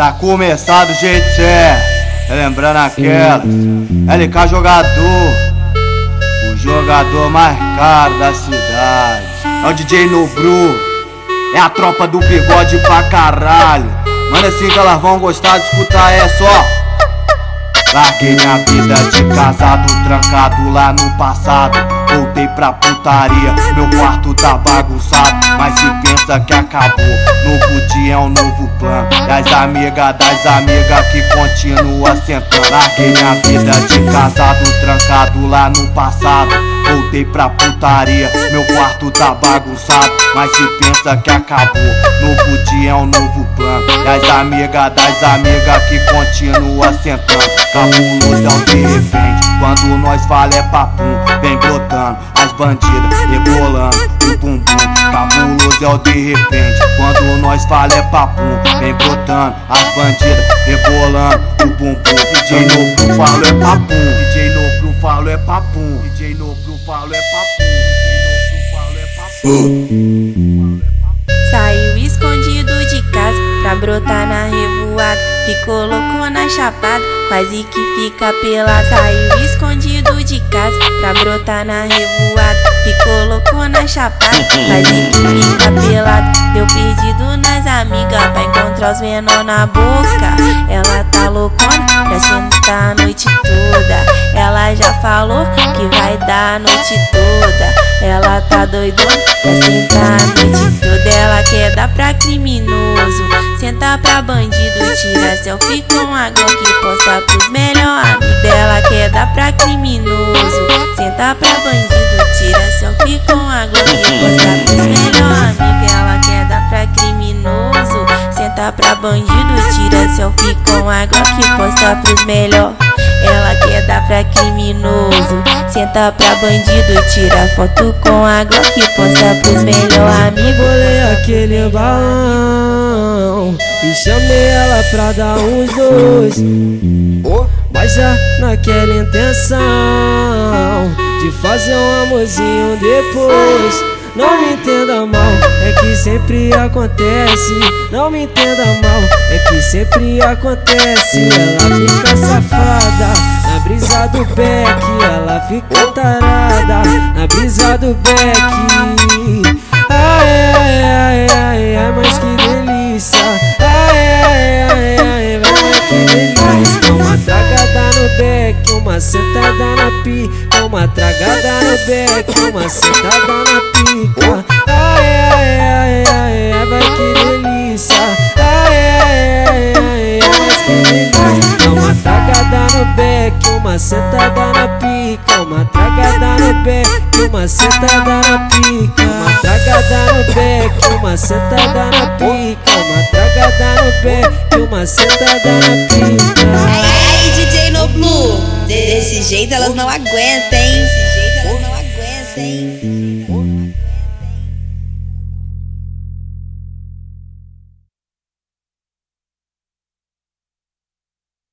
Pra começar do jeito certo, lembrando aquelas, LK jogador, o jogador mais caro da cidade. É o DJ Nobru, é a tropa do bigode pra caralho. Mano, assim que elas vão gostar de escutar, é só. Larguei minha vida de casado, trancado lá no passado. Voltei pra putaria, meu quarto tá bagunçado. Mas se pensa que acabou, novo dia é um novo plano. E as amigas das amigas que continua sentando. Larguei minha vida de casado, trancado lá no passado. Voltei pra putaria, meu quarto tá bagunçado. Mas se pensa que acabou, novo dia é um novo plano. E as amigas das amigas que continua sentando. Cabuloso é o de repente, quando nós fala é papum, vem brotando, as bandidas rebolando, o bumbum. Cabuloso é o de repente, quando nós fala é papum, vem brotando, as bandidas rebolando, o bumbum. DJ Nobru falo é papum, DJ é papum, DJ falo é papum, Nobru falo é papum. Saiu escondido de casa pra brotar na revoada. Ficou louco na chapada, quase que fica pelado. Saiu escondido de casa pra brotar na revoada. Ficou louco na chapada, quase que fica pelado. Deu perdido nas amigas pra encontrar os menor na boca. Ela tá loucona vai dar a noite toda. Ela tá doidona pra sentar a noite toda. Ela quer dar pra criminoso, senta pra bandido, tira selfie com a Glock, posta pros melhor amigos dela. Quer dar pra criminoso, senta pra bandido, tira selfie com a Glock, posta pros melhor amigos. Ela quer dar pra criminoso, senta pra bandido, tira selfie com a Glock, posta pros melhor. Ela quer dar pra criminoso, senta pra bandido, tira foto com a Glock, posta pros melhor amigos. Bolei aquele balão e chamei ela pra dar uns dois. Mas já naquela intenção de fazer um amorzinho depois. Não me entenda mal, é que sempre acontece. Não me entenda mal, é que sempre acontece. Ela fica safada na brisa do beck. Ela fica tarada na brisa do beck. Ai, ai, ai, ai, ai, mas que delícia. Ai, ai, ai, ai, ai, que delícia. Dá uma tragada no beck, uma sentada na pica. Uma tragada no beck, uma sentada na pica. Ai, ai, ai, ai, ai, vai que delícia. Ai, ai, ai, ai, ai, mas que delícia. Uma sentada na pica. Uma tragada no beck, uma sentada na pica. Uma tragada no beck, uma sentada na pica. Uma tragada no beck, uma sentada na pica. Ai, DJ Noblu, desse jeito elas não aguentam, hein? Desse jeito elas não aguentam, hein?